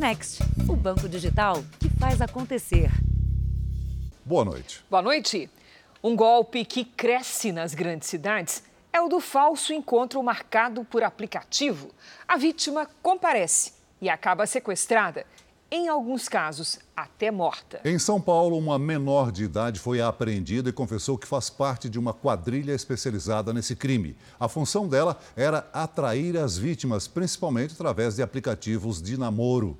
Next, o banco digital que faz acontecer. Boa noite. Boa noite. Um golpe que cresce nas grandes cidades é o do falso encontro marcado por aplicativo. A vítima comparece e acaba sequestrada em alguns casos, até morta. Em São Paulo, uma menor de idade foi apreendida e confessou que faz parte de uma quadrilha especializada nesse crime. A função dela era atrair as vítimas, principalmente através de aplicativos de namoro.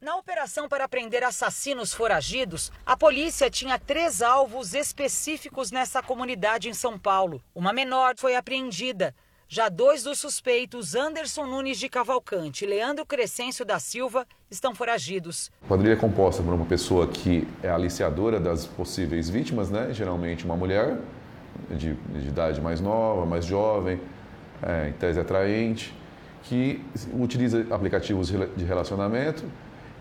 Na operação para prender assassinos foragidos, a polícia tinha três alvos específicos nessa comunidade em São Paulo. Uma menor foi apreendida. Já dois dos suspeitos, Anderson Nunes de Cavalcante e Leandro Crescêncio da Silva, estão foragidos. A quadrilha é composta por uma pessoa que é aliciadora das possíveis vítimas, né? geralmente uma mulher de, de idade mais nova, mais jovem, é, em tese atraente, que utiliza aplicativos de relacionamento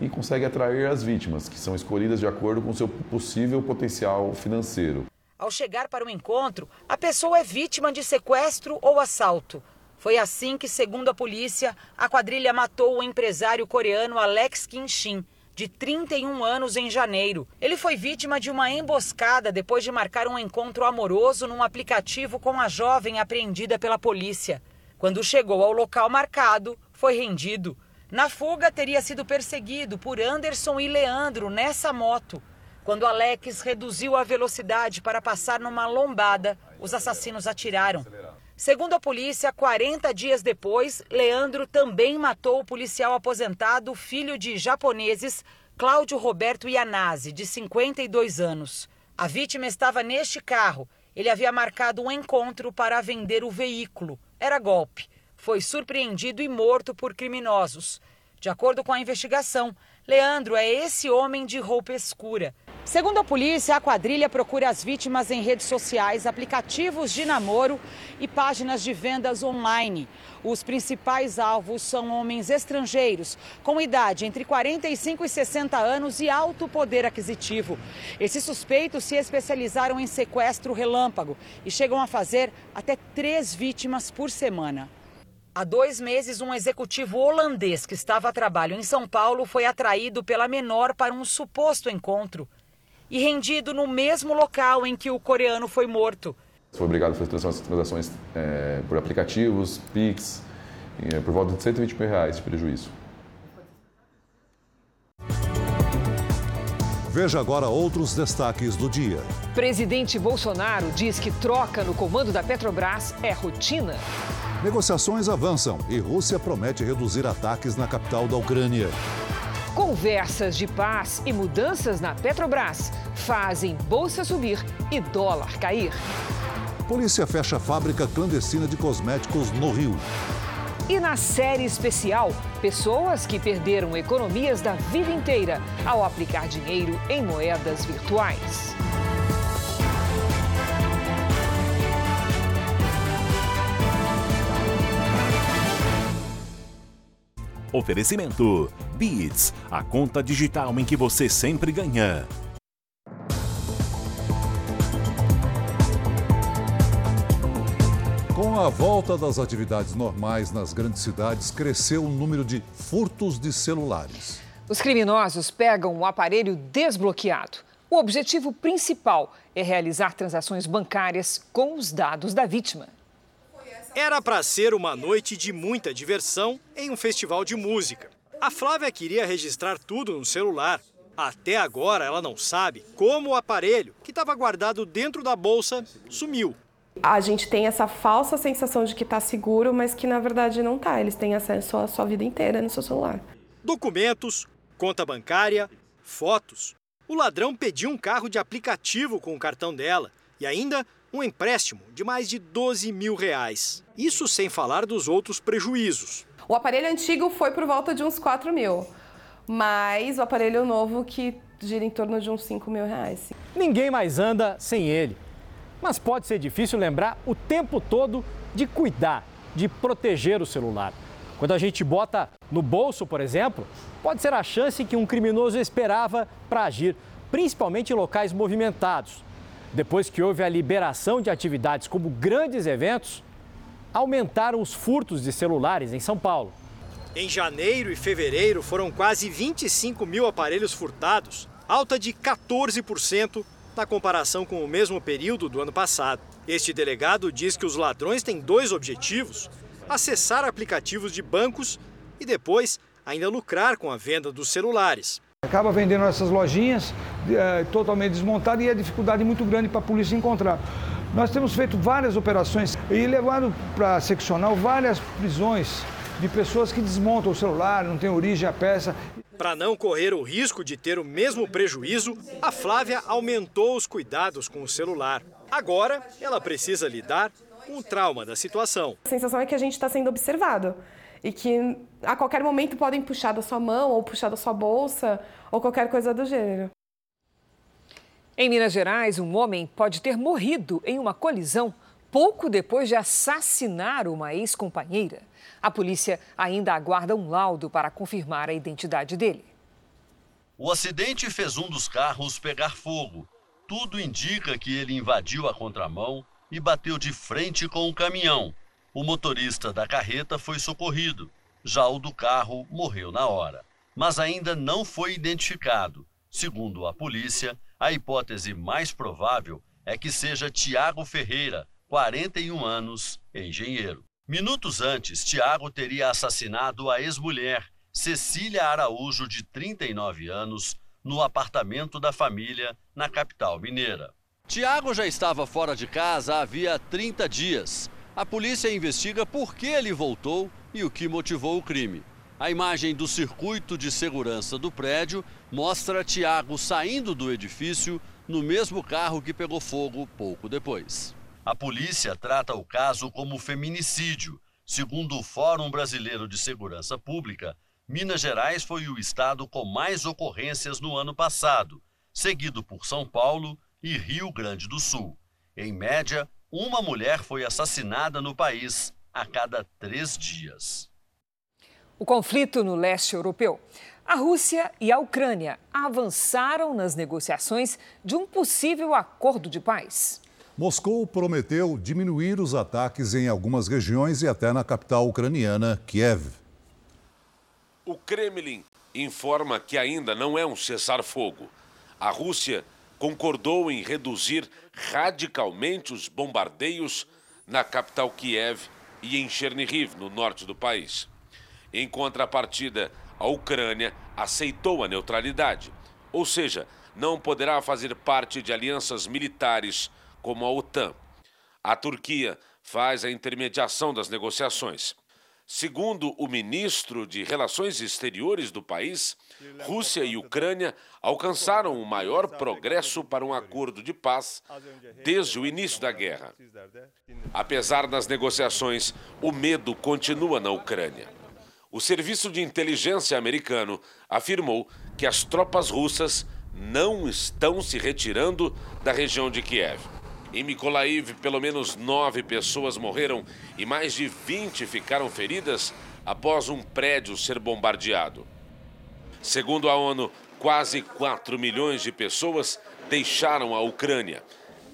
e consegue atrair as vítimas, que são escolhidas de acordo com seu possível potencial financeiro. Ao chegar para o encontro, a pessoa é vítima de sequestro ou assalto. Foi assim que, segundo a polícia, a quadrilha matou o empresário coreano Alex Kinshin, de 31 anos, em janeiro. Ele foi vítima de uma emboscada depois de marcar um encontro amoroso num aplicativo com a jovem apreendida pela polícia. Quando chegou ao local marcado, foi rendido. Na fuga, teria sido perseguido por Anderson e Leandro nessa moto. Quando Alex reduziu a velocidade para passar numa lombada, os assassinos atiraram. Segundo a polícia, 40 dias depois, Leandro também matou o policial aposentado, filho de japoneses, Cláudio Roberto Yanase, de 52 anos. A vítima estava neste carro. Ele havia marcado um encontro para vender o veículo. Era golpe. Foi surpreendido e morto por criminosos. De acordo com a investigação, Leandro é esse homem de roupa escura. Segundo a polícia, a quadrilha procura as vítimas em redes sociais, aplicativos de namoro e páginas de vendas online. Os principais alvos são homens estrangeiros, com idade entre 45 e 60 anos e alto poder aquisitivo. Esses suspeitos se especializaram em sequestro relâmpago e chegam a fazer até três vítimas por semana. Há dois meses, um executivo holandês que estava a trabalho em São Paulo foi atraído pela menor para um suposto encontro e rendido no mesmo local em que o coreano foi morto. Foi obrigado a fazer transações é, por aplicativos, Pix, é, por volta de 120 mil reais de prejuízo. Veja agora outros destaques do dia. Presidente Bolsonaro diz que troca no comando da Petrobras é rotina. Negociações avançam e Rússia promete reduzir ataques na capital da Ucrânia. Conversas de paz e mudanças na Petrobras fazem bolsa subir e dólar cair. Polícia fecha fábrica clandestina de cosméticos no Rio. E na série especial, pessoas que perderam economias da vida inteira ao aplicar dinheiro em moedas virtuais. Oferecimento: Beats, a conta digital em que você sempre ganha. Com a volta das atividades normais nas grandes cidades, cresceu o número de furtos de celulares. Os criminosos pegam o aparelho desbloqueado. O objetivo principal é realizar transações bancárias com os dados da vítima. Era para ser uma noite de muita diversão em um festival de música. A Flávia queria registrar tudo no celular. Até agora ela não sabe como o aparelho, que estava guardado dentro da bolsa, sumiu. A gente tem essa falsa sensação de que está seguro, mas que na verdade não está. Eles têm acesso à sua vida inteira no seu celular. Documentos, conta bancária, fotos. O ladrão pediu um carro de aplicativo com o cartão dela e ainda um empréstimo de mais de 12 mil reais. Isso sem falar dos outros prejuízos. O aparelho antigo foi por volta de uns 4 mil, mas o aparelho novo que gira em torno de uns 5 mil reais. Ninguém mais anda sem ele. Mas pode ser difícil lembrar o tempo todo de cuidar, de proteger o celular. Quando a gente bota no bolso, por exemplo, pode ser a chance que um criminoso esperava para agir, principalmente em locais movimentados. Depois que houve a liberação de atividades como grandes eventos, aumentaram os furtos de celulares em São Paulo. Em janeiro e fevereiro foram quase 25 mil aparelhos furtados, alta de 14% na comparação com o mesmo período do ano passado. Este delegado diz que os ladrões têm dois objetivos: acessar aplicativos de bancos e depois ainda lucrar com a venda dos celulares. Acaba vendendo essas lojinhas é, totalmente desmontadas e a dificuldade muito grande para a polícia encontrar. Nós temos feito várias operações e levado para seccional várias prisões de pessoas que desmontam o celular, não tem origem a peça. Para não correr o risco de ter o mesmo prejuízo, a Flávia aumentou os cuidados com o celular. Agora, ela precisa lidar com o trauma da situação. A sensação é que a gente está sendo observado e que a qualquer momento podem puxar da sua mão ou puxar da sua bolsa ou qualquer coisa do gênero. Em Minas Gerais, um homem pode ter morrido em uma colisão pouco depois de assassinar uma ex-companheira. A polícia ainda aguarda um laudo para confirmar a identidade dele. O acidente fez um dos carros pegar fogo. Tudo indica que ele invadiu a contramão e bateu de frente com o um caminhão. O motorista da carreta foi socorrido. Já o do carro morreu na hora. Mas ainda não foi identificado. Segundo a polícia, a hipótese mais provável é que seja Tiago Ferreira, 41 anos, engenheiro. Minutos antes, Tiago teria assassinado a ex-mulher, Cecília Araújo, de 39 anos, no apartamento da família, na capital mineira. Tiago já estava fora de casa havia 30 dias. A polícia investiga por que ele voltou e o que motivou o crime. A imagem do circuito de segurança do prédio mostra Tiago saindo do edifício no mesmo carro que pegou fogo pouco depois. A polícia trata o caso como feminicídio. Segundo o Fórum Brasileiro de Segurança Pública, Minas Gerais foi o estado com mais ocorrências no ano passado, seguido por São Paulo e Rio Grande do Sul. Em média, uma mulher foi assassinada no país a cada três dias. O conflito no leste europeu. A Rússia e a Ucrânia avançaram nas negociações de um possível acordo de paz. Moscou prometeu diminuir os ataques em algumas regiões e até na capital ucraniana, Kiev. O Kremlin informa que ainda não é um cessar-fogo. A Rússia concordou em reduzir radicalmente os bombardeios na capital Kiev e em Chernihiv, no norte do país. Em contrapartida, a Ucrânia aceitou a neutralidade, ou seja, não poderá fazer parte de alianças militares como a OTAN. A Turquia faz a intermediação das negociações. Segundo o ministro de Relações Exteriores do país, Rússia e Ucrânia alcançaram o maior progresso para um acordo de paz desde o início da guerra. Apesar das negociações, o medo continua na Ucrânia. O Serviço de Inteligência americano afirmou que as tropas russas não estão se retirando da região de Kiev. Em Mykolaiv, pelo menos nove pessoas morreram e mais de 20 ficaram feridas após um prédio ser bombardeado. Segundo a ONU, quase 4 milhões de pessoas deixaram a Ucrânia.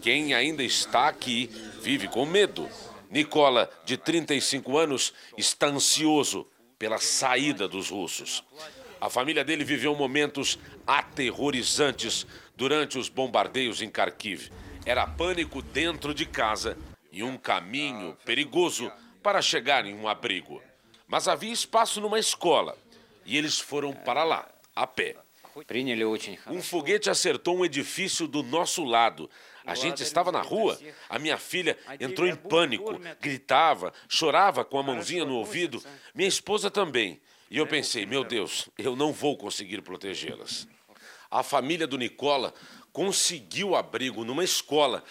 Quem ainda está aqui vive com medo. Nicola, de 35 anos, está ansioso pela saída dos russos. A família dele viveu momentos aterrorizantes durante os bombardeios em Kharkiv. Era pânico dentro de casa e um caminho perigoso para chegar em um abrigo. Mas havia espaço numa escola e eles foram para lá, a pé. Um foguete acertou um edifício do nosso lado. A gente estava na rua. A minha filha entrou em pânico, gritava, chorava com a mãozinha no ouvido. Minha esposa também. E eu pensei, meu Deus, eu não vou conseguir protegê-las. A família do Nicola conseguiu abrigo numa escola,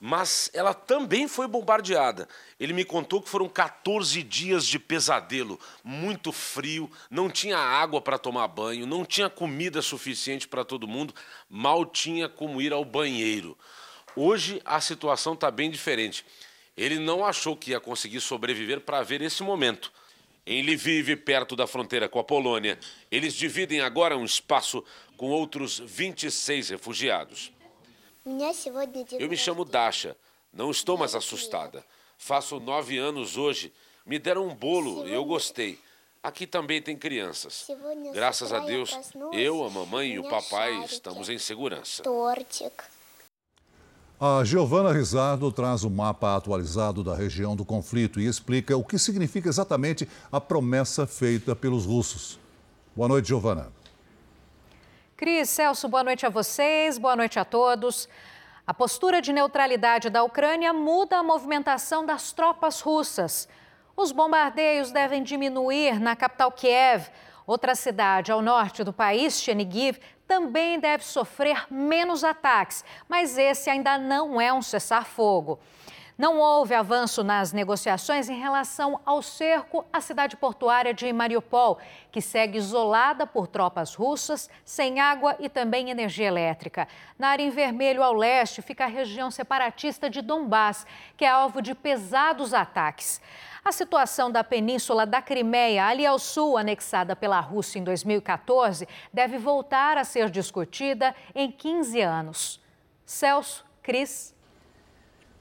mas ela também foi bombardeada. Ele me contou que foram 14 dias de pesadelo, muito frio, não tinha água para tomar banho, não tinha comida suficiente para todo mundo, mal tinha como ir ao banheiro. Hoje a situação está bem diferente. Ele não achou que ia conseguir sobreviver para ver esse momento. Em Lviv, perto da fronteira com a Polônia, eles dividem agora um espaço com outros 26 refugiados. Eu me chamo Dasha, não estou mais assustada. Faço nove anos hoje. Me deram um bolo e eu gostei. Aqui também tem crianças. Graças a Deus, eu, a mamãe e o papai estamos em segurança. A Giovana Rizardo traz o mapa atualizado da região do conflito e explica o que significa exatamente a promessa feita pelos russos. Boa noite, Giovana. Cris, Celso, boa noite a vocês, boa noite a todos. A postura de neutralidade da Ucrânia muda a movimentação das tropas russas. Os bombardeios devem diminuir na capital Kiev. Outra cidade ao norte do país, Chernigiv, também deve sofrer menos ataques, mas esse ainda não é um cessar-fogo. Não houve avanço nas negociações em relação ao cerco à cidade portuária de Mariupol, que segue isolada por tropas russas, sem água e também energia elétrica. Na área em vermelho ao leste fica a região separatista de Donbass, que é alvo de pesados ataques. A situação da península da Crimeia, ali ao sul, anexada pela Rússia em 2014, deve voltar a ser discutida em 15 anos. Celso, Cris.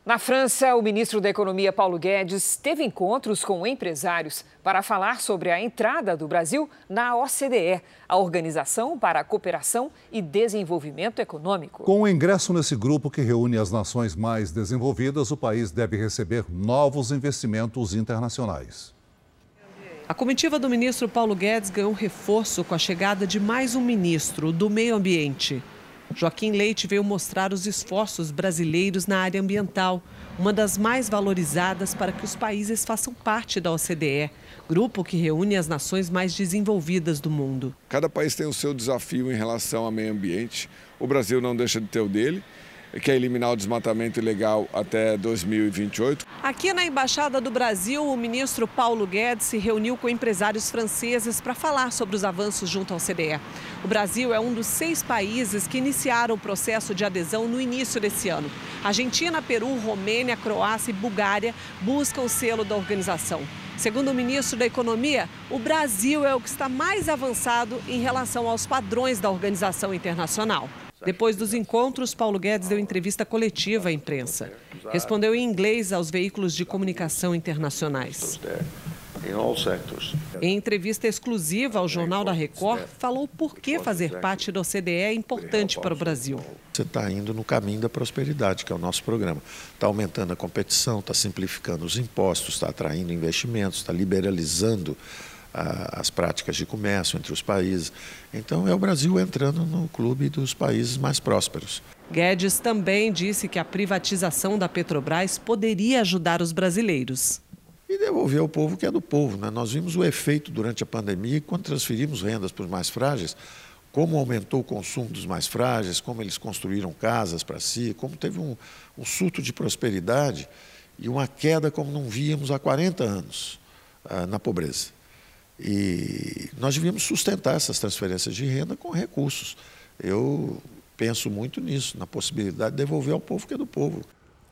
Na França, o ministro da Economia Paulo Guedes teve encontros com empresários para falar sobre a entrada do Brasil na OCDE, a Organização para a Cooperação e Desenvolvimento Econômico. Com o ingresso nesse grupo que reúne as nações mais desenvolvidas, o país deve receber novos investimentos internacionais. A comitiva do ministro Paulo Guedes ganhou reforço com a chegada de mais um ministro do Meio Ambiente. Joaquim Leite veio mostrar os esforços brasileiros na área ambiental, uma das mais valorizadas para que os países façam parte da OCDE, grupo que reúne as nações mais desenvolvidas do mundo. Cada país tem o seu desafio em relação ao meio ambiente. O Brasil não deixa de ter o dele quer eliminar o desmatamento ilegal até 2028. Aqui na Embaixada do Brasil, o ministro Paulo Guedes se reuniu com empresários franceses para falar sobre os avanços junto ao CDE. O Brasil é um dos seis países que iniciaram o processo de adesão no início desse ano. Argentina, Peru, Romênia, Croácia e Bulgária buscam o selo da organização. Segundo o ministro da Economia, o Brasil é o que está mais avançado em relação aos padrões da organização internacional. Depois dos encontros, Paulo Guedes deu entrevista coletiva à imprensa. Respondeu em inglês aos veículos de comunicação internacionais. Em entrevista exclusiva ao Jornal da Record, falou por que fazer parte da OCDE é importante para o Brasil. Você está indo no caminho da prosperidade, que é o nosso programa. Está aumentando a competição, está simplificando os impostos, está atraindo investimentos, está liberalizando as práticas de comércio entre os países. Então, é o Brasil entrando no clube dos países mais prósperos. Guedes também disse que a privatização da Petrobras poderia ajudar os brasileiros. E devolver ao povo que é do povo. Né? Nós vimos o efeito durante a pandemia, quando transferimos rendas para os mais frágeis, como aumentou o consumo dos mais frágeis, como eles construíram casas para si, como teve um, um surto de prosperidade e uma queda como não víamos há 40 anos ah, na pobreza. E nós devíamos sustentar essas transferências de renda com recursos. Eu penso muito nisso, na possibilidade de devolver ao povo que é do povo.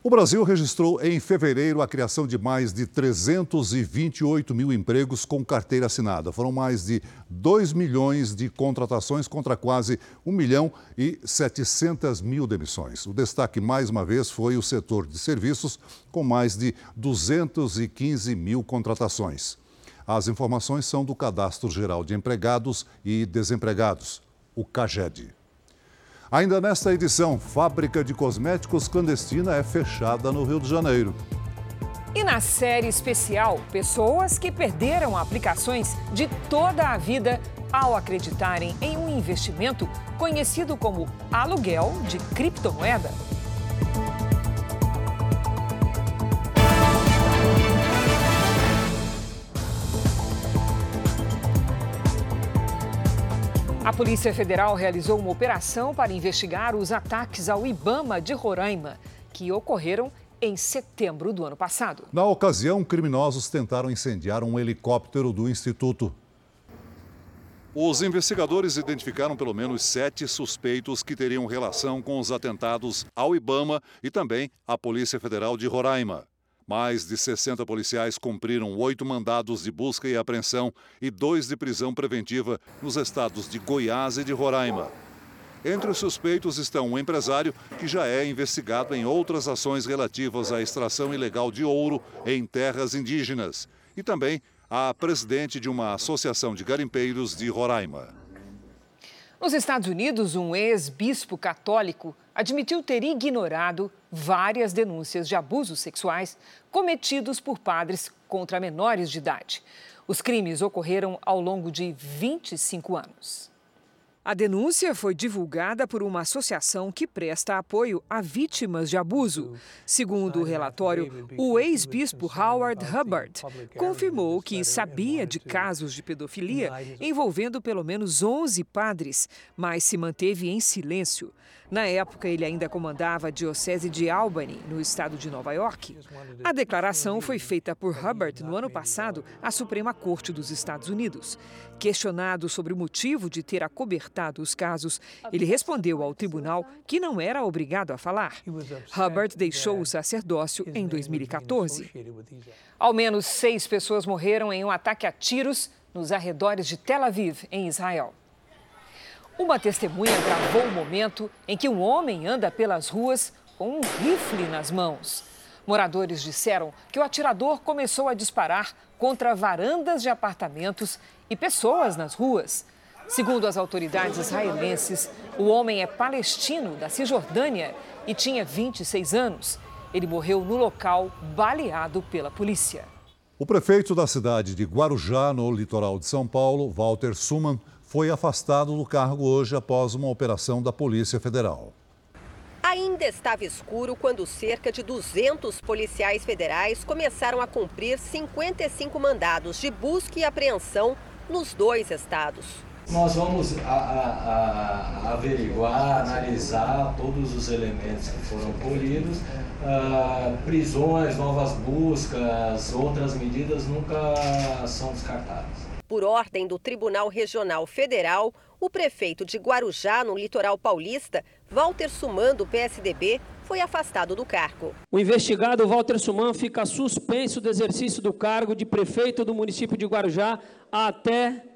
O Brasil registrou em fevereiro a criação de mais de 328 mil empregos com carteira assinada. Foram mais de 2 milhões de contratações contra quase 1 milhão e 700 mil demissões. O destaque, mais uma vez, foi o setor de serviços, com mais de 215 mil contratações. As informações são do Cadastro Geral de Empregados e Desempregados, o CAGED. Ainda nesta edição, fábrica de cosméticos clandestina é fechada no Rio de Janeiro. E na série especial, pessoas que perderam aplicações de toda a vida ao acreditarem em um investimento conhecido como aluguel de criptomoeda. Polícia Federal realizou uma operação para investigar os ataques ao Ibama de Roraima, que ocorreram em setembro do ano passado. Na ocasião, criminosos tentaram incendiar um helicóptero do Instituto. Os investigadores identificaram pelo menos sete suspeitos que teriam relação com os atentados ao Ibama e também à Polícia Federal de Roraima. Mais de 60 policiais cumpriram oito mandados de busca e apreensão e dois de prisão preventiva nos estados de Goiás e de Roraima. Entre os suspeitos estão um empresário que já é investigado em outras ações relativas à extração ilegal de ouro em terras indígenas e também a presidente de uma associação de garimpeiros de Roraima. Nos Estados Unidos, um ex-bispo católico admitiu ter ignorado várias denúncias de abusos sexuais cometidos por padres contra menores de idade. Os crimes ocorreram ao longo de 25 anos. A denúncia foi divulgada por uma associação que presta apoio a vítimas de abuso. Segundo o relatório, o ex-bispo Howard Hubbard confirmou que sabia de casos de pedofilia envolvendo pelo menos 11 padres, mas se manteve em silêncio. Na época, ele ainda comandava a Diocese de Albany, no estado de Nova York. A declaração foi feita por Hubbard no ano passado à Suprema Corte dos Estados Unidos. Questionado sobre o motivo de ter acobertado os casos, ele respondeu ao tribunal que não era obrigado a falar. Hubbard deixou o sacerdócio em 2014. Ao menos seis pessoas morreram em um ataque a tiros nos arredores de Tel Aviv, em Israel. Uma testemunha gravou o momento em que um homem anda pelas ruas com um rifle nas mãos. Moradores disseram que o atirador começou a disparar contra varandas de apartamentos e pessoas nas ruas. Segundo as autoridades israelenses, o homem é palestino da Cisjordânia e tinha 26 anos. Ele morreu no local, baleado pela polícia. O prefeito da cidade de Guarujá, no litoral de São Paulo, Walter Suman, foi afastado do cargo hoje após uma operação da Polícia Federal. Ainda estava escuro quando cerca de 200 policiais federais começaram a cumprir 55 mandados de busca e apreensão nos dois estados. Nós vamos a, a, a averiguar, analisar todos os elementos que foram colhidos. Uh, prisões, novas buscas, outras medidas nunca são descartadas. Por ordem do Tribunal Regional Federal, o prefeito de Guarujá, no litoral paulista, Walter Suman, do PSDB, foi afastado do cargo. O investigado Walter Suman fica suspenso do exercício do cargo de prefeito do município de Guarujá até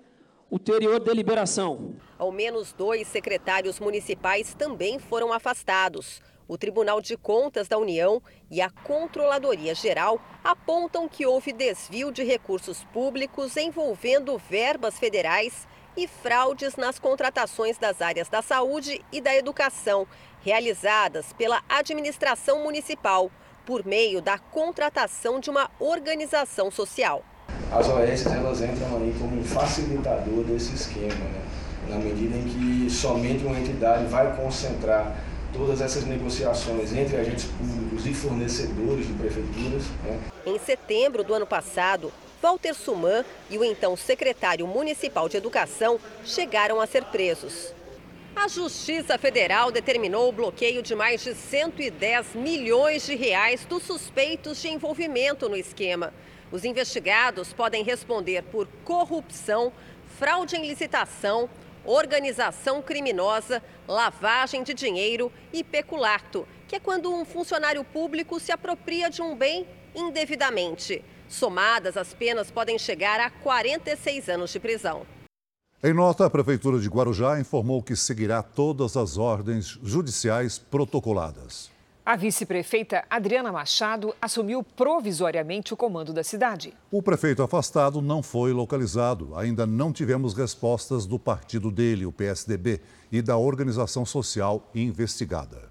ulterior deliberação. Ao menos dois secretários municipais também foram afastados. O Tribunal de Contas da União e a Controladoria Geral apontam que houve desvio de recursos públicos envolvendo verbas federais e fraudes nas contratações das áreas da saúde e da educação, realizadas pela administração municipal, por meio da contratação de uma organização social. As OS elas entram aí como um facilitador desse esquema, né? na medida em que somente uma entidade vai concentrar todas essas negociações entre agentes públicos e fornecedores de prefeituras. Né? Em setembro do ano passado, Walter Suman e o então secretário municipal de Educação chegaram a ser presos. A Justiça Federal determinou o bloqueio de mais de 110 milhões de reais dos suspeitos de envolvimento no esquema. Os investigados podem responder por corrupção, fraude em licitação, organização criminosa, lavagem de dinheiro e peculato, que é quando um funcionário público se apropria de um bem indevidamente. Somadas, as penas podem chegar a 46 anos de prisão. Em nota, a Prefeitura de Guarujá informou que seguirá todas as ordens judiciais protocoladas. A vice-prefeita Adriana Machado assumiu provisoriamente o comando da cidade. O prefeito afastado não foi localizado. Ainda não tivemos respostas do partido dele, o PSDB, e da organização social investigada.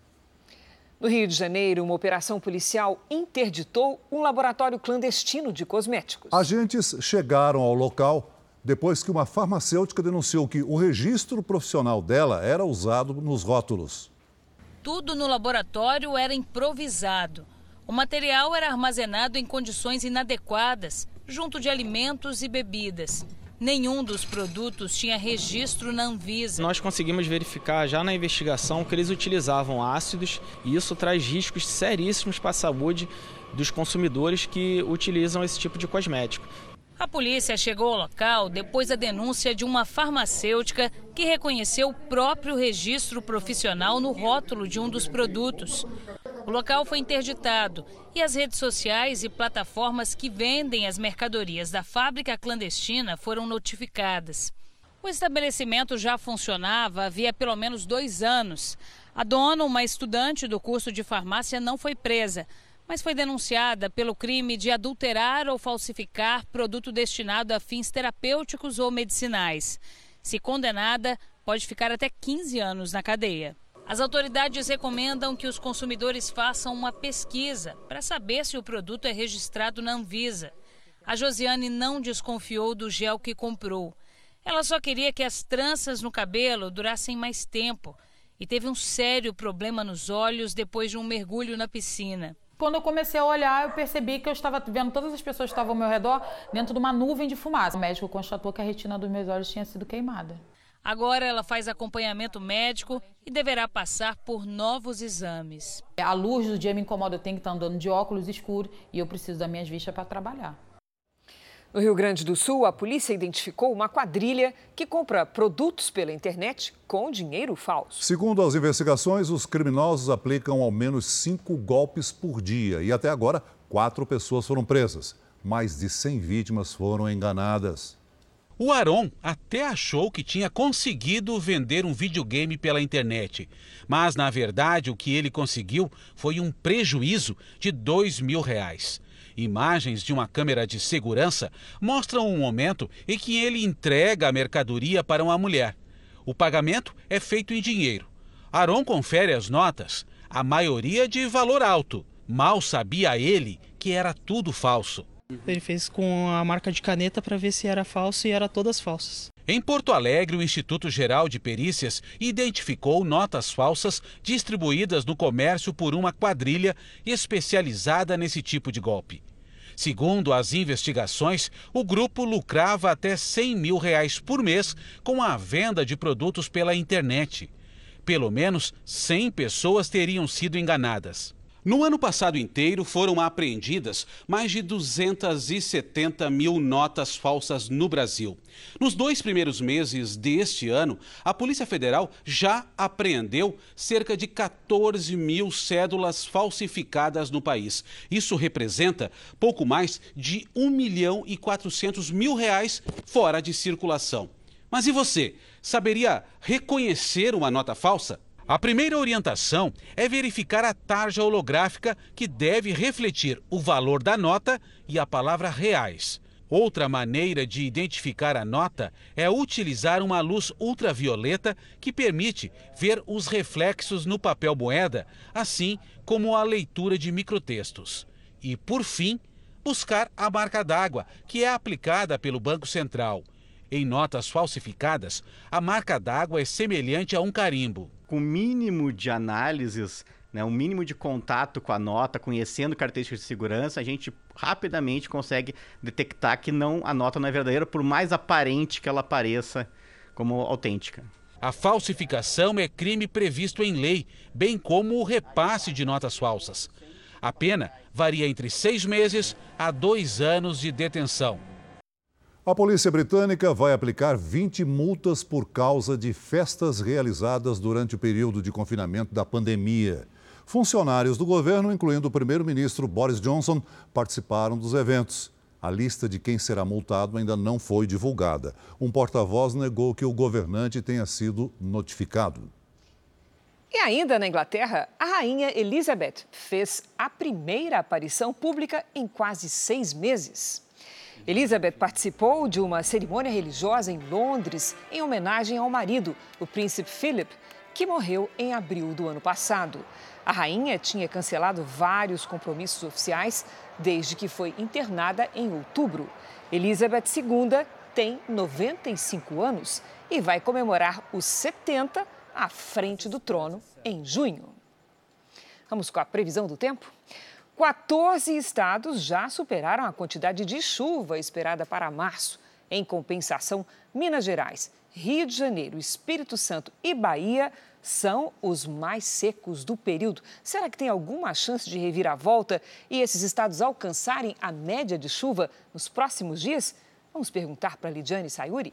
No Rio de Janeiro, uma operação policial interditou um laboratório clandestino de cosméticos. Agentes chegaram ao local depois que uma farmacêutica denunciou que o registro profissional dela era usado nos rótulos. Tudo no laboratório era improvisado. O material era armazenado em condições inadequadas, junto de alimentos e bebidas. Nenhum dos produtos tinha registro na Anvisa. Nós conseguimos verificar já na investigação que eles utilizavam ácidos e isso traz riscos seríssimos para a saúde dos consumidores que utilizam esse tipo de cosmético. A polícia chegou ao local depois da denúncia de uma farmacêutica que reconheceu o próprio registro profissional no rótulo de um dos produtos. O local foi interditado e as redes sociais e plataformas que vendem as mercadorias da fábrica clandestina foram notificadas. O estabelecimento já funcionava havia pelo menos dois anos. A dona, uma estudante do curso de farmácia, não foi presa mas foi denunciada pelo crime de adulterar ou falsificar produto destinado a fins terapêuticos ou medicinais. Se condenada, pode ficar até 15 anos na cadeia. As autoridades recomendam que os consumidores façam uma pesquisa para saber se o produto é registrado na Anvisa. A Josiane não desconfiou do gel que comprou. Ela só queria que as tranças no cabelo durassem mais tempo e teve um sério problema nos olhos depois de um mergulho na piscina. Quando eu comecei a olhar, eu percebi que eu estava vendo todas as pessoas que estavam ao meu redor dentro de uma nuvem de fumaça. O médico constatou que a retina dos meus olhos tinha sido queimada. Agora ela faz acompanhamento médico e deverá passar por novos exames. A luz do dia me incomoda, eu tenho que estar andando de óculos escuros e eu preciso das minhas vistas para trabalhar. No Rio Grande do Sul, a polícia identificou uma quadrilha que compra produtos pela internet com dinheiro falso. Segundo as investigações, os criminosos aplicam ao menos cinco golpes por dia e até agora quatro pessoas foram presas. Mais de 100 vítimas foram enganadas. O Aron até achou que tinha conseguido vender um videogame pela internet, mas na verdade o que ele conseguiu foi um prejuízo de dois mil reais. Imagens de uma câmera de segurança mostram um momento em que ele entrega a mercadoria para uma mulher. O pagamento é feito em dinheiro. Aron confere as notas, a maioria de valor alto. Mal sabia ele que era tudo falso. Ele fez com a marca de caneta para ver se era falso e era todas falsas. Em Porto Alegre, o Instituto Geral de Perícias identificou notas falsas distribuídas no comércio por uma quadrilha especializada nesse tipo de golpe. Segundo as investigações, o grupo lucrava até 100 mil reais por mês com a venda de produtos pela internet. Pelo menos 100 pessoas teriam sido enganadas. No ano passado inteiro foram apreendidas mais de 270 mil notas falsas no Brasil. Nos dois primeiros meses deste ano, a Polícia Federal já apreendeu cerca de 14 mil cédulas falsificadas no país. Isso representa pouco mais de 1 milhão e 400 mil reais fora de circulação. Mas e você? Saberia reconhecer uma nota falsa? A primeira orientação é verificar a tarja holográfica que deve refletir o valor da nota e a palavra reais. Outra maneira de identificar a nota é utilizar uma luz ultravioleta que permite ver os reflexos no papel moeda, assim como a leitura de microtextos. E, por fim, buscar a marca d'água, que é aplicada pelo Banco Central. Em notas falsificadas, a marca d'água é semelhante a um carimbo com o mínimo de análises, né, o mínimo de contato com a nota, conhecendo características de segurança, a gente rapidamente consegue detectar que não a nota não é verdadeira, por mais aparente que ela pareça como autêntica. A falsificação é crime previsto em lei, bem como o repasse de notas falsas. A pena varia entre seis meses a dois anos de detenção. A polícia britânica vai aplicar 20 multas por causa de festas realizadas durante o período de confinamento da pandemia. Funcionários do governo, incluindo o primeiro-ministro Boris Johnson, participaram dos eventos. A lista de quem será multado ainda não foi divulgada. Um porta-voz negou que o governante tenha sido notificado. E ainda na Inglaterra, a rainha Elizabeth fez a primeira aparição pública em quase seis meses. Elizabeth participou de uma cerimônia religiosa em Londres em homenagem ao marido, o príncipe Philip, que morreu em abril do ano passado. A rainha tinha cancelado vários compromissos oficiais desde que foi internada em outubro. Elizabeth II tem 95 anos e vai comemorar os 70 à frente do trono em junho. Vamos com a previsão do tempo? 14 estados já superaram a quantidade de chuva esperada para março. Em compensação, Minas Gerais, Rio de Janeiro, Espírito Santo e Bahia são os mais secos do período. Será que tem alguma chance de reviravolta e esses estados alcançarem a média de chuva nos próximos dias? Vamos perguntar para Lidiane Sayuri.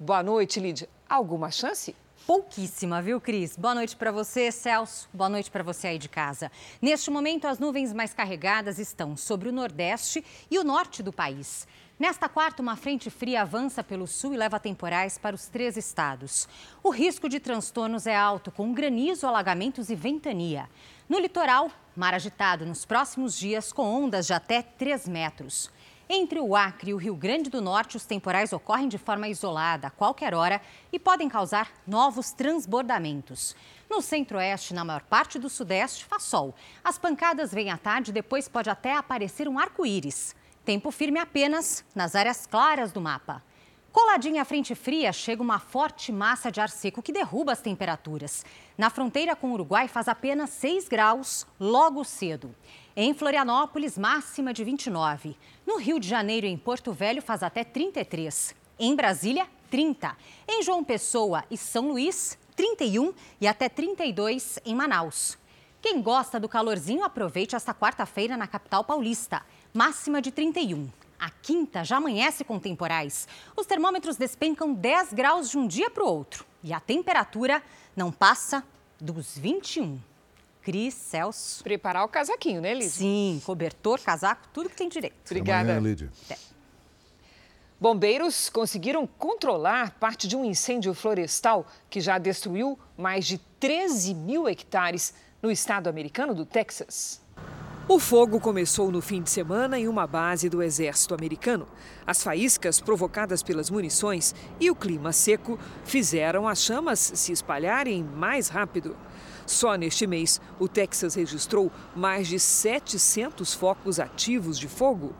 Boa noite, Lídia. Alguma chance? Pouquíssima, viu, Cris? Boa noite para você, Celso. Boa noite para você aí de casa. Neste momento, as nuvens mais carregadas estão sobre o Nordeste e o Norte do país. Nesta quarta, uma frente fria avança pelo sul e leva temporais para os três estados. O risco de transtornos é alto, com granizo, alagamentos e ventania. No litoral, Mar agitado nos próximos dias, com ondas de até 3 metros. Entre o Acre e o Rio Grande do Norte, os temporais ocorrem de forma isolada, a qualquer hora, e podem causar novos transbordamentos. No centro-oeste, na maior parte do sudeste, faz sol. As pancadas vêm à tarde e depois pode até aparecer um arco-íris. Tempo firme apenas nas áreas claras do mapa. Coladinha à frente fria, chega uma forte massa de ar seco que derruba as temperaturas. Na fronteira com o Uruguai faz apenas 6 graus logo cedo. Em Florianópolis, máxima de 29. No Rio de Janeiro e em Porto Velho faz até 33. Em Brasília, 30. Em João Pessoa e São Luís, 31 e até 32 em Manaus. Quem gosta do calorzinho, aproveite esta quarta-feira na capital paulista. Máxima de 31. A quinta já amanhece com temporais. Os termômetros despencam 10 graus de um dia para o outro. E a temperatura não passa dos 21. Cris, Celso. Preparar o casaquinho, né, Lídia? Sim, cobertor, casaco, tudo que tem direito. Obrigada. Amanhã, Lídia. Bombeiros conseguiram controlar parte de um incêndio florestal que já destruiu mais de 13 mil hectares no estado americano do Texas. O fogo começou no fim de semana em uma base do exército americano. As faíscas provocadas pelas munições e o clima seco fizeram as chamas se espalharem mais rápido. Só neste mês, o Texas registrou mais de 700 focos ativos de fogo.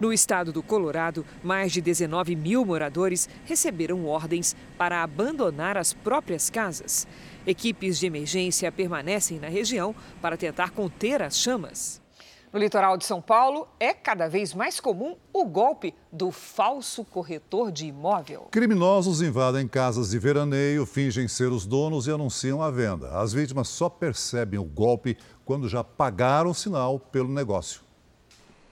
No estado do Colorado, mais de 19 mil moradores receberam ordens para abandonar as próprias casas. Equipes de emergência permanecem na região para tentar conter as chamas. No litoral de São Paulo, é cada vez mais comum o golpe do falso corretor de imóvel. Criminosos invadem casas de veraneio, fingem ser os donos e anunciam a venda. As vítimas só percebem o golpe quando já pagaram o sinal pelo negócio.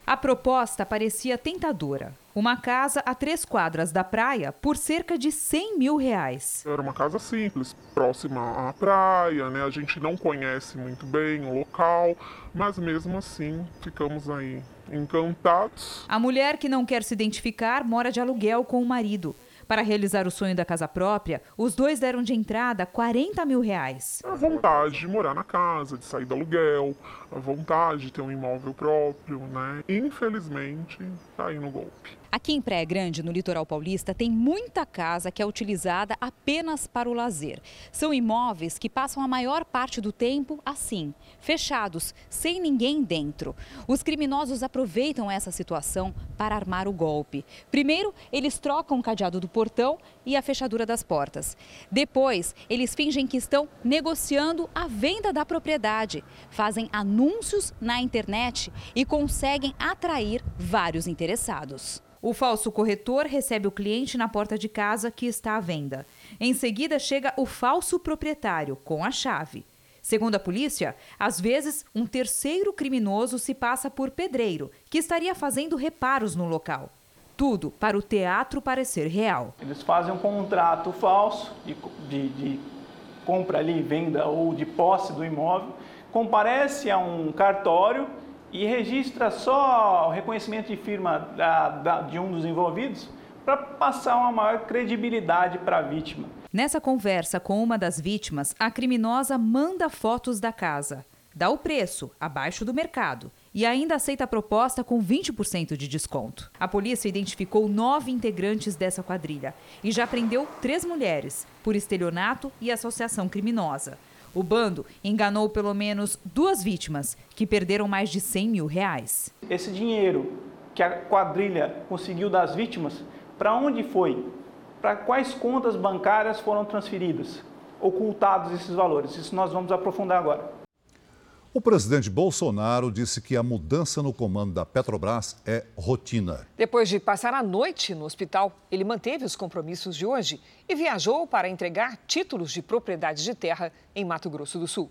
A proposta parecia tentadora. Uma casa a três quadras da praia por cerca de 100 mil reais. Era uma casa simples, próxima à praia, né? A gente não conhece muito bem o local, mas mesmo assim ficamos aí encantados. A mulher que não quer se identificar mora de aluguel com o marido. Para realizar o sonho da casa própria, os dois deram de entrada 40 mil reais. A vontade de morar na casa, de sair do aluguel, a vontade de ter um imóvel próprio, né? Infelizmente, caí no golpe. Aqui em Praia Grande, no litoral paulista, tem muita casa que é utilizada apenas para o lazer. São imóveis que passam a maior parte do tempo assim, fechados, sem ninguém dentro. Os criminosos aproveitam essa situação para armar o golpe. Primeiro, eles trocam o cadeado do portão e a fechadura das portas. Depois, eles fingem que estão negociando a venda da propriedade, fazem anúncios na internet e conseguem atrair vários interessados. O falso corretor recebe o cliente na porta de casa que está à venda. Em seguida, chega o falso proprietário com a chave. Segundo a polícia, às vezes um terceiro criminoso se passa por pedreiro, que estaria fazendo reparos no local. Tudo para o teatro parecer real. Eles fazem um contrato falso de, de, de compra ali, venda ou de posse do imóvel, comparece a um cartório e registra só o reconhecimento de firma da, da, de um dos envolvidos para passar uma maior credibilidade para a vítima. Nessa conversa com uma das vítimas, a criminosa manda fotos da casa, dá o preço abaixo do mercado e ainda aceita a proposta com 20% de desconto. A polícia identificou nove integrantes dessa quadrilha e já prendeu três mulheres por estelionato e associação criminosa. O bando enganou pelo menos duas vítimas, que perderam mais de 100 mil reais. Esse dinheiro que a quadrilha conseguiu das vítimas, para onde foi? Para quais contas bancárias foram transferidas? Ocultados esses valores? Isso nós vamos aprofundar agora. O presidente Bolsonaro disse que a mudança no comando da Petrobras é rotina. Depois de passar a noite no hospital, ele manteve os compromissos de hoje e viajou para entregar títulos de propriedade de terra em Mato Grosso do Sul.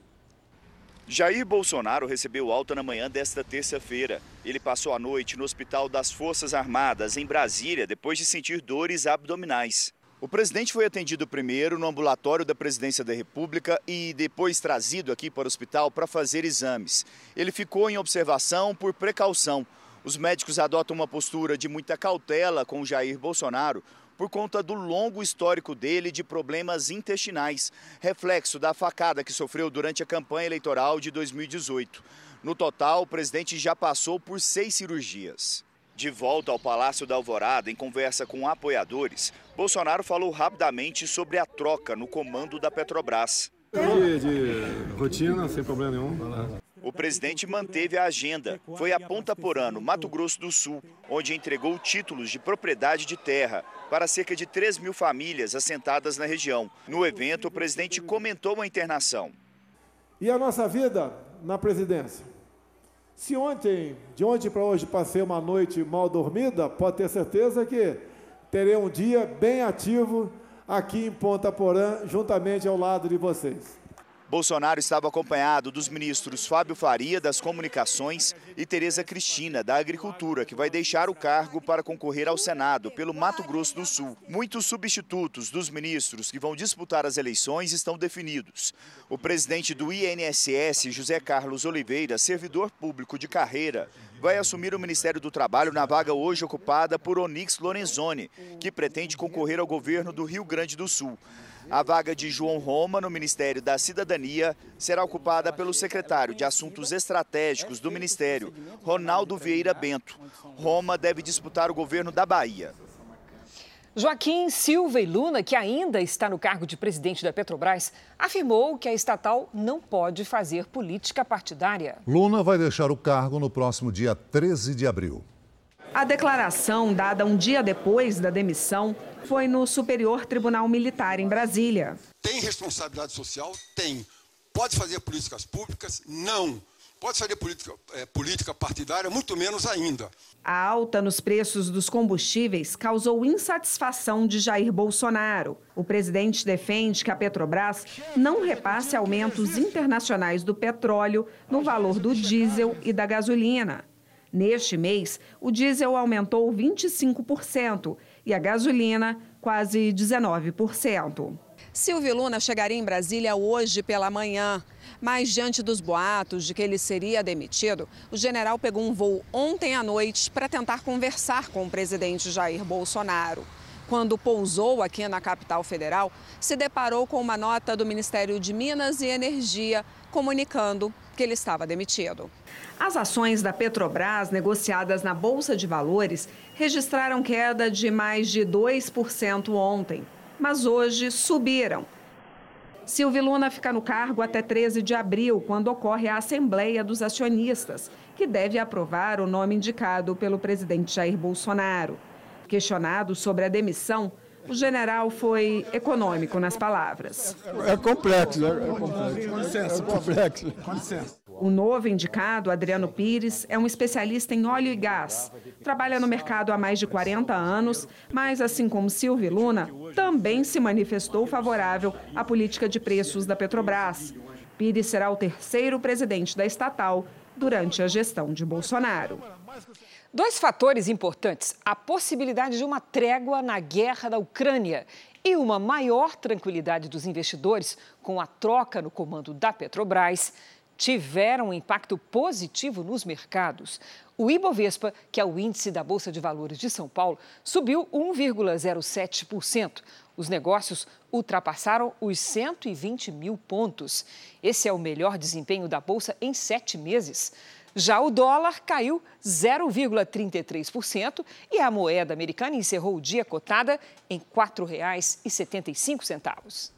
Jair Bolsonaro recebeu alta na manhã desta terça-feira. Ele passou a noite no Hospital das Forças Armadas, em Brasília, depois de sentir dores abdominais. O presidente foi atendido primeiro no ambulatório da Presidência da República e depois trazido aqui para o hospital para fazer exames. Ele ficou em observação por precaução. Os médicos adotam uma postura de muita cautela com Jair Bolsonaro por conta do longo histórico dele de problemas intestinais, reflexo da facada que sofreu durante a campanha eleitoral de 2018. No total, o presidente já passou por seis cirurgias. De volta ao Palácio da Alvorada, em conversa com apoiadores, Bolsonaro falou rapidamente sobre a troca no comando da Petrobras. De, de rotina, sem problema nenhum. O presidente manteve a agenda. Foi a Ponta Porã, Mato Grosso do Sul, onde entregou títulos de propriedade de terra para cerca de 3 mil famílias assentadas na região. No evento, o presidente comentou a internação. E a nossa vida na presidência? Se ontem, de ontem para hoje, passei uma noite mal dormida, pode ter certeza que terei um dia bem ativo aqui em Ponta Porã, juntamente ao lado de vocês. Bolsonaro estava acompanhado dos ministros Fábio Faria, das Comunicações, e Tereza Cristina, da Agricultura, que vai deixar o cargo para concorrer ao Senado pelo Mato Grosso do Sul. Muitos substitutos dos ministros que vão disputar as eleições estão definidos. O presidente do INSS, José Carlos Oliveira, servidor público de carreira, vai assumir o Ministério do Trabalho na vaga hoje ocupada por Onix Lorenzoni, que pretende concorrer ao governo do Rio Grande do Sul. A vaga de João Roma no Ministério da Cidadania será ocupada pelo secretário de Assuntos Estratégicos do Ministério, Ronaldo Vieira Bento. Roma deve disputar o governo da Bahia. Joaquim Silva e Luna, que ainda está no cargo de presidente da Petrobras, afirmou que a estatal não pode fazer política partidária. Luna vai deixar o cargo no próximo dia 13 de abril. A declaração, dada um dia depois da demissão, foi no Superior Tribunal Militar em Brasília. Tem responsabilidade social? Tem. Pode fazer políticas públicas? Não. Pode fazer política, é, política partidária? Muito menos ainda. A alta nos preços dos combustíveis causou insatisfação de Jair Bolsonaro. O presidente defende que a Petrobras não repasse aumentos internacionais do petróleo no valor do diesel e da gasolina. Neste mês, o diesel aumentou 25% e a gasolina quase 19%. Silvio Luna chegaria em Brasília hoje pela manhã, mas diante dos boatos de que ele seria demitido, o general pegou um voo ontem à noite para tentar conversar com o presidente Jair Bolsonaro. Quando pousou aqui na capital federal, se deparou com uma nota do Ministério de Minas e Energia comunicando que ele estava demitido. As ações da Petrobras negociadas na Bolsa de Valores registraram queda de mais de 2% ontem, mas hoje subiram. Silvio Luna fica no cargo até 13 de abril, quando ocorre a Assembleia dos Acionistas, que deve aprovar o nome indicado pelo presidente Jair Bolsonaro. Questionado sobre a demissão, o general foi econômico nas palavras. É complexo, né? é complexo. Com licença, é complexo. Com licença. O novo indicado, Adriano Pires, é um especialista em óleo e gás. Trabalha no mercado há mais de 40 anos, mas, assim como Silvio Luna, também se manifestou favorável à política de preços da Petrobras. Pires será o terceiro presidente da estatal durante a gestão de Bolsonaro. Dois fatores importantes: a possibilidade de uma trégua na guerra da Ucrânia e uma maior tranquilidade dos investidores com a troca no comando da Petrobras tiveram um impacto positivo nos mercados. O Ibovespa, que é o índice da Bolsa de Valores de São Paulo, subiu 1,07%. Os negócios ultrapassaram os 120 mil pontos. Esse é o melhor desempenho da Bolsa em sete meses. Já o dólar caiu 0,33% e a moeda americana encerrou o dia cotada em R$ 4,75.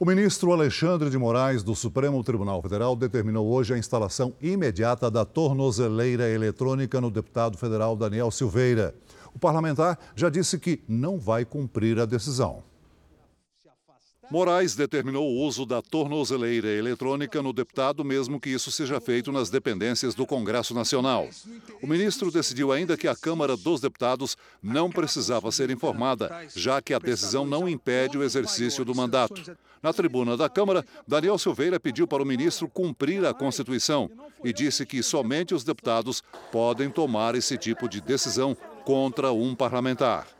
O ministro Alexandre de Moraes, do Supremo Tribunal Federal, determinou hoje a instalação imediata da tornozeleira eletrônica no deputado federal Daniel Silveira. O parlamentar já disse que não vai cumprir a decisão. Moraes determinou o uso da tornozeleira eletrônica no deputado, mesmo que isso seja feito nas dependências do Congresso Nacional. O ministro decidiu ainda que a Câmara dos Deputados não precisava ser informada, já que a decisão não impede o exercício do mandato. Na tribuna da Câmara, Daniel Silveira pediu para o ministro cumprir a Constituição e disse que somente os deputados podem tomar esse tipo de decisão contra um parlamentar.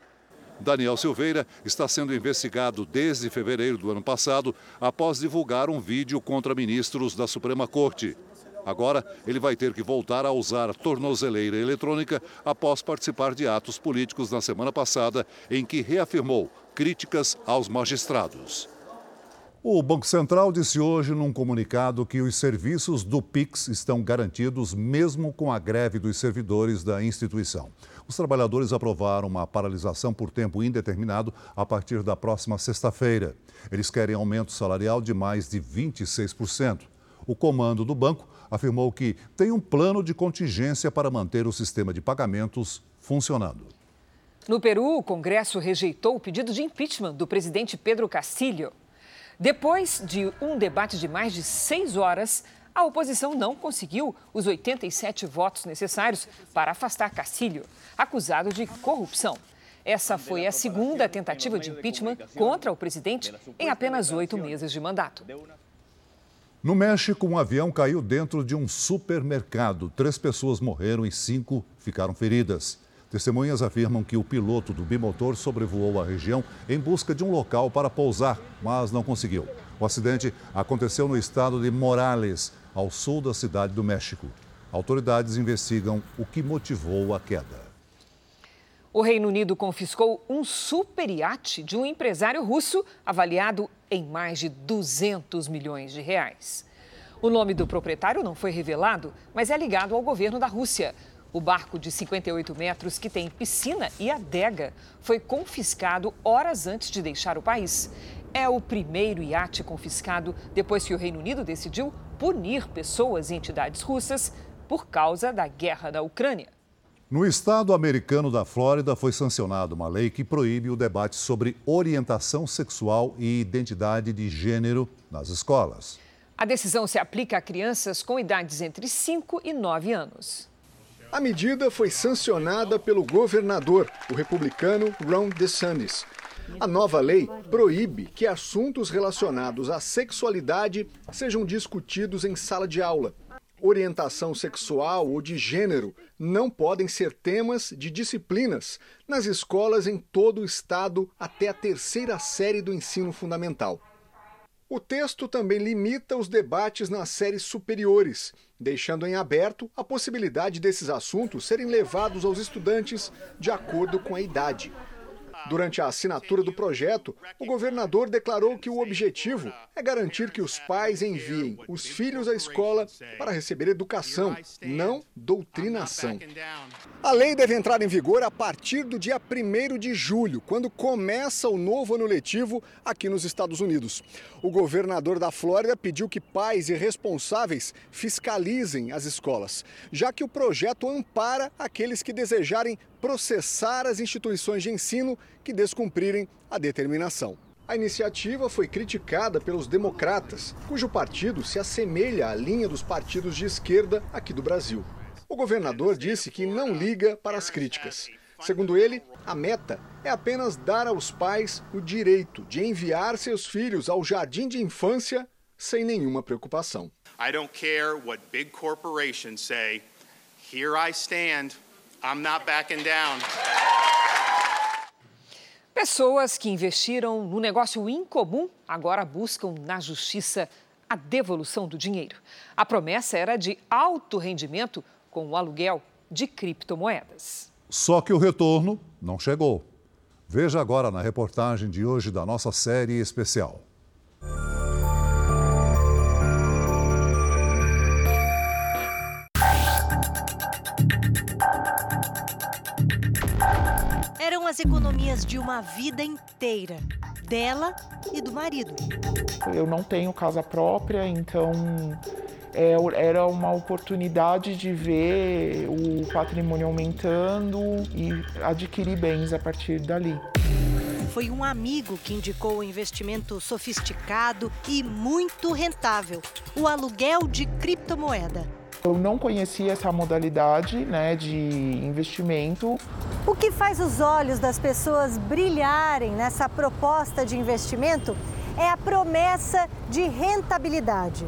Daniel Silveira está sendo investigado desde fevereiro do ano passado após divulgar um vídeo contra ministros da Suprema Corte. Agora, ele vai ter que voltar a usar tornozeleira eletrônica após participar de atos políticos na semana passada, em que reafirmou críticas aos magistrados. O Banco Central disse hoje num comunicado que os serviços do Pix estão garantidos mesmo com a greve dos servidores da instituição. Os trabalhadores aprovaram uma paralisação por tempo indeterminado a partir da próxima sexta-feira. Eles querem aumento salarial de mais de 26%. O comando do banco afirmou que tem um plano de contingência para manter o sistema de pagamentos funcionando. No Peru, o Congresso rejeitou o pedido de impeachment do presidente Pedro Castillo. Depois de um debate de mais de seis horas, a oposição não conseguiu os 87 votos necessários para afastar Castilho, acusado de corrupção. Essa foi a segunda tentativa de impeachment contra o presidente em apenas oito meses de mandato. No México, um avião caiu dentro de um supermercado. Três pessoas morreram e cinco ficaram feridas. Testemunhas afirmam que o piloto do bimotor sobrevoou a região em busca de um local para pousar, mas não conseguiu. O acidente aconteceu no estado de Morales, ao sul da cidade do México. Autoridades investigam o que motivou a queda. O Reino Unido confiscou um super iate de um empresário russo avaliado em mais de 200 milhões de reais. O nome do proprietário não foi revelado, mas é ligado ao governo da Rússia. O barco de 58 metros, que tem piscina e adega, foi confiscado horas antes de deixar o país. É o primeiro iate confiscado depois que o Reino Unido decidiu punir pessoas e entidades russas por causa da guerra da Ucrânia. No estado americano da Flórida foi sancionada uma lei que proíbe o debate sobre orientação sexual e identidade de gênero nas escolas. A decisão se aplica a crianças com idades entre 5 e 9 anos. A medida foi sancionada pelo governador, o republicano Ron DeSantis. A nova lei proíbe que assuntos relacionados à sexualidade sejam discutidos em sala de aula. Orientação sexual ou de gênero não podem ser temas de disciplinas nas escolas em todo o estado até a terceira série do ensino fundamental. O texto também limita os debates nas séries superiores, deixando em aberto a possibilidade desses assuntos serem levados aos estudantes de acordo com a idade. Durante a assinatura do projeto, o governador declarou que o objetivo é garantir que os pais enviem os filhos à escola para receber educação, não doutrinação. A lei deve entrar em vigor a partir do dia 1 de julho, quando começa o novo ano letivo aqui nos Estados Unidos. O governador da Flórida pediu que pais e responsáveis fiscalizem as escolas, já que o projeto ampara aqueles que desejarem processar as instituições de ensino que descumprirem a determinação. A iniciativa foi criticada pelos democratas, cujo partido se assemelha à linha dos partidos de esquerda aqui do Brasil. O governador disse que não liga para as críticas. Segundo ele, a meta é apenas dar aos pais o direito de enviar seus filhos ao jardim de infância sem nenhuma preocupação. I don't care what big corporations say. Here I stand. I'm not backing down. Pessoas que investiram no negócio incomum agora buscam na justiça a devolução do dinheiro. A promessa era de alto rendimento com o aluguel de criptomoedas. Só que o retorno não chegou. Veja agora na reportagem de hoje da nossa série especial. As economias de uma vida inteira, dela e do marido. Eu não tenho casa própria, então é, era uma oportunidade de ver o patrimônio aumentando e adquirir bens a partir dali. Foi um amigo que indicou o investimento sofisticado e muito rentável: o aluguel de criptomoeda. Eu não conhecia essa modalidade né, de investimento. O que faz os olhos das pessoas brilharem nessa proposta de investimento é a promessa de rentabilidade.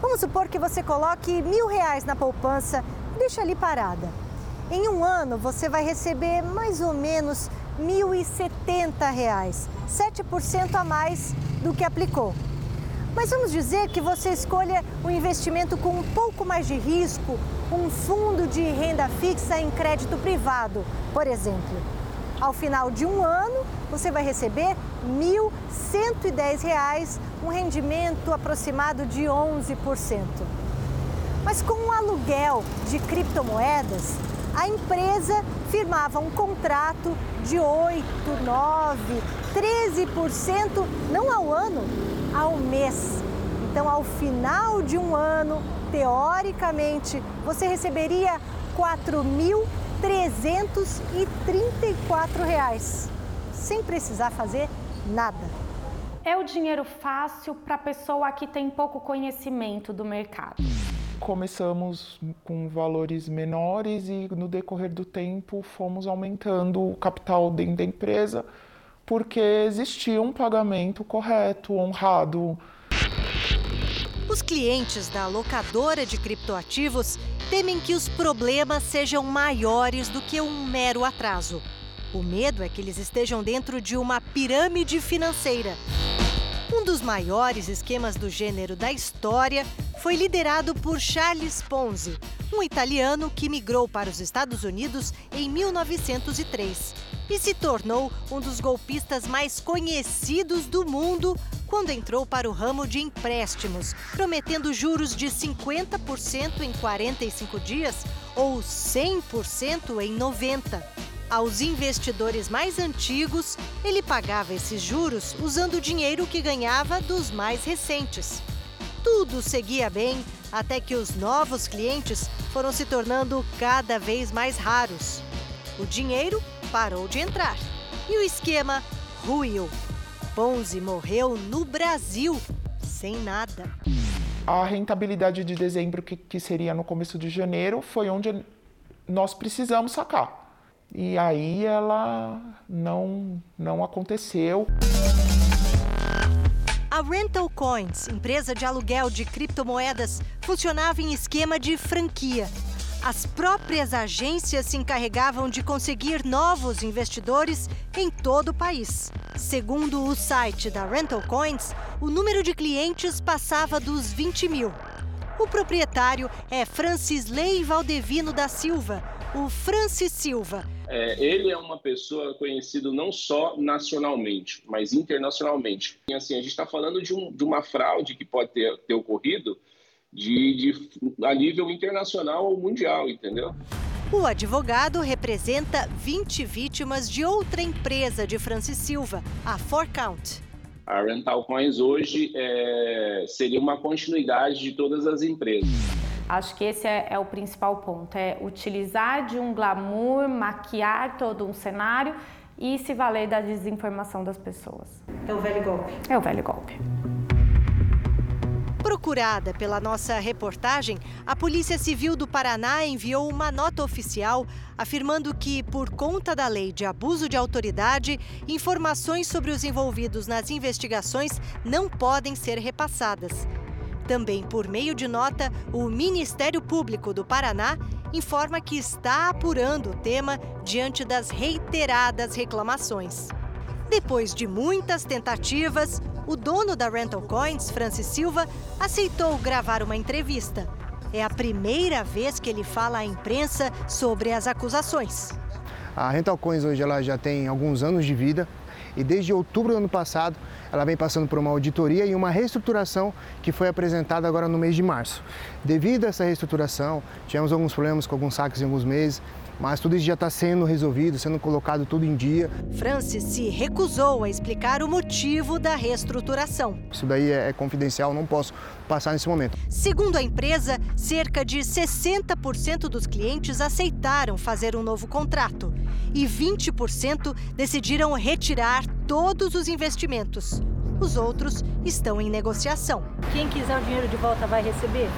Vamos supor que você coloque mil reais na poupança deixe ali parada. Em um ano você vai receber mais ou menos R$ 1.070, 7% a mais do que aplicou. Mas vamos dizer que você escolha um investimento com um pouco mais de risco, um fundo de renda fixa em crédito privado, por exemplo. Ao final de um ano, você vai receber R$ 1.110, um rendimento aproximado de 11%. Mas com o aluguel de criptomoedas, a empresa firmava um contrato de 8, 9, 13%, não ao ano, ao mês. Então, ao final de um ano, teoricamente, você receberia R$ 4.334, sem precisar fazer nada. É o dinheiro fácil para a pessoa que tem pouco conhecimento do mercado. Começamos com valores menores e no decorrer do tempo fomos aumentando o capital dentro da empresa porque existia um pagamento correto, honrado. Os clientes da locadora de criptoativos temem que os problemas sejam maiores do que um mero atraso. O medo é que eles estejam dentro de uma pirâmide financeira. Um dos maiores esquemas do gênero da história foi liderado por Charles Ponzi, um italiano que migrou para os Estados Unidos em 1903 e se tornou um dos golpistas mais conhecidos do mundo quando entrou para o ramo de empréstimos, prometendo juros de 50% em 45 dias ou 100% em 90. Aos investidores mais antigos, ele pagava esses juros usando o dinheiro que ganhava dos mais recentes. Tudo seguia bem até que os novos clientes foram se tornando cada vez mais raros. O dinheiro parou de entrar e o esquema ruiu. Ponzi morreu no Brasil, sem nada. A rentabilidade de dezembro, que, que seria no começo de janeiro, foi onde nós precisamos sacar. E aí ela não, não aconteceu. A Rental Coins, empresa de aluguel de criptomoedas, funcionava em esquema de franquia. As próprias agências se encarregavam de conseguir novos investidores em todo o país. Segundo o site da Rental Coins, o número de clientes passava dos 20 mil. O proprietário é Francisley Valdevino da Silva, o Francis Silva. É, ele é uma pessoa conhecido não só nacionalmente, mas internacionalmente. E assim, a gente está falando de, um, de, uma fraude que pode ter, ter ocorrido de, de, a nível internacional ou mundial, entendeu? O advogado representa 20 vítimas de outra empresa de Francis Silva, a Fourcount. A Rental Coins hoje é, seria uma continuidade de todas as empresas. Acho que esse é, é, o principal ponto, é utilizar de um glamour, maquiar todo um cenário e se valer da desinformação das pessoas. É o velho golpe. É o velho golpe. Procurada pela nossa reportagem, a Polícia Civil do Paraná enviou uma nota oficial afirmando que, por conta da lei de abuso de autoridade, informações sobre os envolvidos nas investigações não podem ser repassadas. Também por meio de nota, o Ministério Público do Paraná informa que está apurando o tema diante das reiteradas reclamações. Depois de muitas tentativas, o dono da Rental Coins, Francis Silva, aceitou gravar uma entrevista. É a primeira vez que ele fala à imprensa sobre as acusações. A Rental Coins hoje ela já tem alguns anos de vida e desde outubro do ano passado ela vem passando por uma auditoria e uma reestruturação que foi apresentada agora no mês de março. Devido a essa reestruturação, tivemos alguns problemas com alguns saques em alguns meses, mas tudo isso já está sendo resolvido, sendo colocado tudo em dia. Francis se recusou a explicar o motivo da reestruturação. Isso daí é, é confidencial, não posso passar nesse momento. Segundo a empresa, cerca de 60% dos clientes aceitaram fazer um novo contrato e 20% decidiram retirar todos os investimentos. Os outros estão em negociação. Quem quiser o dinheiro de volta vai receber?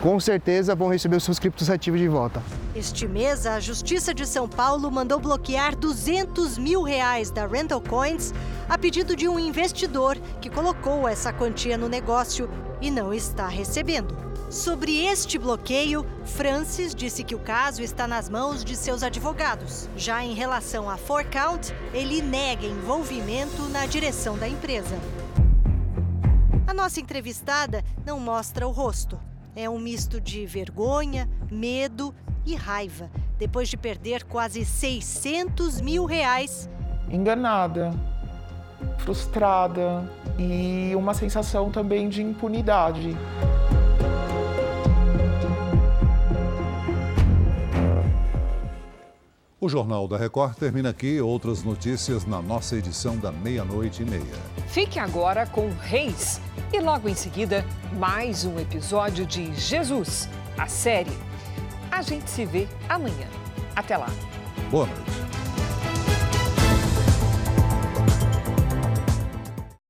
Com certeza vão receber os seus criptos ativos de volta. Este mês, a Justiça de São Paulo mandou bloquear 200 mil reais da Rental Coins a pedido de um investidor que colocou essa quantia no negócio e não está recebendo. Sobre este bloqueio, Francis disse que o caso está nas mãos de seus advogados. Já em relação a Fourcount, ele nega envolvimento na direção da empresa. A nossa entrevistada não mostra o rosto. É um misto de vergonha, medo e raiva. depois de perder quase 600 mil reais. Enganada, frustrada e uma sensação também de impunidade. O Jornal da Record termina aqui. Outras notícias na nossa edição da meia-noite e meia. Fique agora com Reis e logo em seguida mais um episódio de Jesus, a série. A gente se vê amanhã. Até lá. Boa noite.